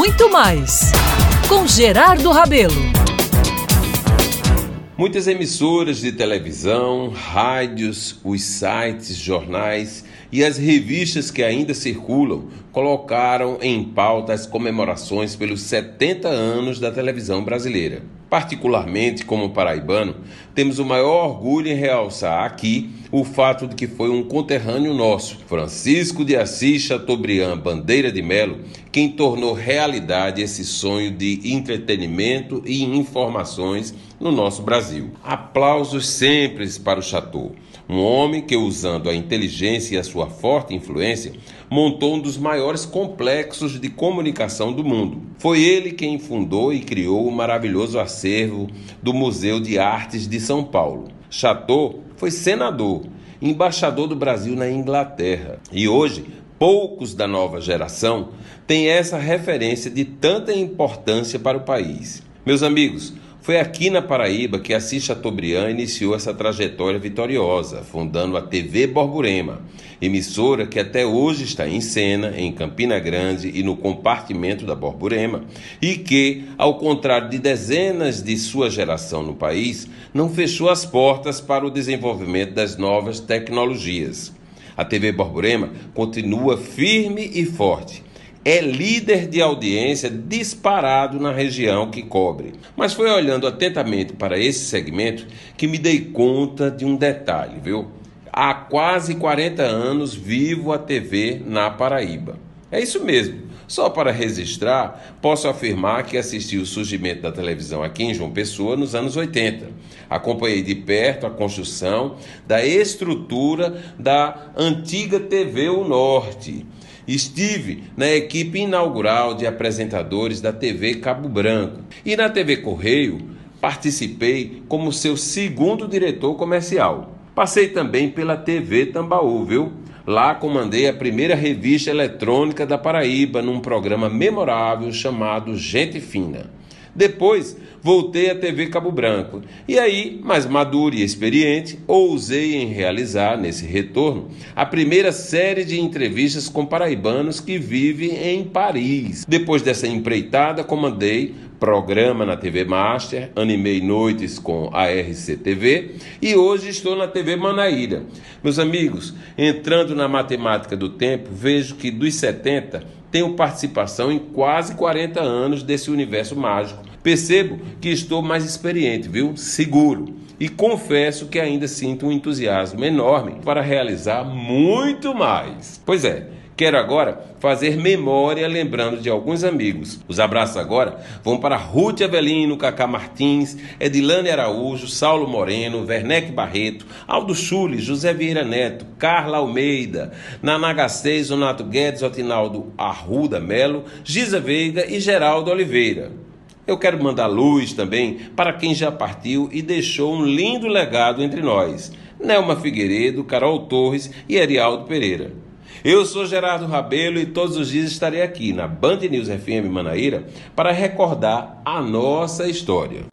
muito mais com Gerardo Rabelo. Muitas emissoras de televisão, rádios, os sites, jornais e as revistas que ainda circulam colocaram em pauta as comemorações pelos 70 anos da televisão brasileira. Particularmente, como paraibano, temos o maior orgulho em realçar aqui o fato de que foi um conterrâneo nosso, Francisco de Assis Chateaubriand Bandeira de Melo, quem tornou realidade esse sonho de entretenimento e informações no nosso Brasil. Aplausos sempre para o Chateau, um homem que, usando a inteligência e a sua forte influência, montou um dos maiores complexos de comunicação do mundo. Foi ele quem fundou e criou o maravilhoso acervo do Museu de Artes de São Paulo. Chateau foi senador, embaixador do Brasil na Inglaterra e hoje poucos da nova geração têm essa referência de tanta importância para o país. Meus amigos, foi aqui na Paraíba que Assis Chateaubriand iniciou essa trajetória vitoriosa, fundando a TV Borborema, emissora que até hoje está em cena em Campina Grande e no compartimento da Borborema, e que, ao contrário de dezenas de sua geração no país, não fechou as portas para o desenvolvimento das novas tecnologias. A TV Borborema continua firme e forte é líder de audiência disparado na região que cobre. Mas foi olhando atentamente para esse segmento que me dei conta de um detalhe, viu? Há quase 40 anos vivo a TV na Paraíba. É isso mesmo. Só para registrar, posso afirmar que assisti o surgimento da televisão aqui em João Pessoa nos anos 80. Acompanhei de perto a construção da estrutura da antiga TV O Norte Estive na equipe inaugural de apresentadores da TV Cabo Branco e na TV Correio participei como seu segundo diretor comercial. Passei também pela TV Tambaú, viu? Lá comandei a primeira revista eletrônica da Paraíba num programa memorável chamado Gente Fina. Depois voltei à TV Cabo Branco e aí, mais maduro e experiente, ousei em realizar, nesse retorno, a primeira série de entrevistas com paraibanos que vivem em Paris. Depois dessa empreitada, comandei programa na TV Master, animei noites com a RCTV e hoje estou na TV Manaíra. Meus amigos, entrando na matemática do tempo, vejo que dos 70 tenho participação em quase 40 anos desse universo mágico. Percebo que estou mais experiente, viu? Seguro. E confesso que ainda sinto um entusiasmo enorme para realizar muito mais. Pois é, Quero agora fazer memória lembrando de alguns amigos. Os abraços agora vão para Ruth Avelino, Cacá Martins, Edilane Araújo, Saulo Moreno, Werneck Barreto, Aldo Chule, José Vieira Neto, Carla Almeida, 6, Zonato Guedes, Otinaldo Arruda Melo, Giza Veiga e Geraldo Oliveira. Eu quero mandar luz também para quem já partiu e deixou um lindo legado entre nós. Nelma Figueiredo, Carol Torres e Arialdo Pereira. Eu sou Gerardo Rabelo e todos os dias estarei aqui na Band News FM Manaíra para recordar a nossa história.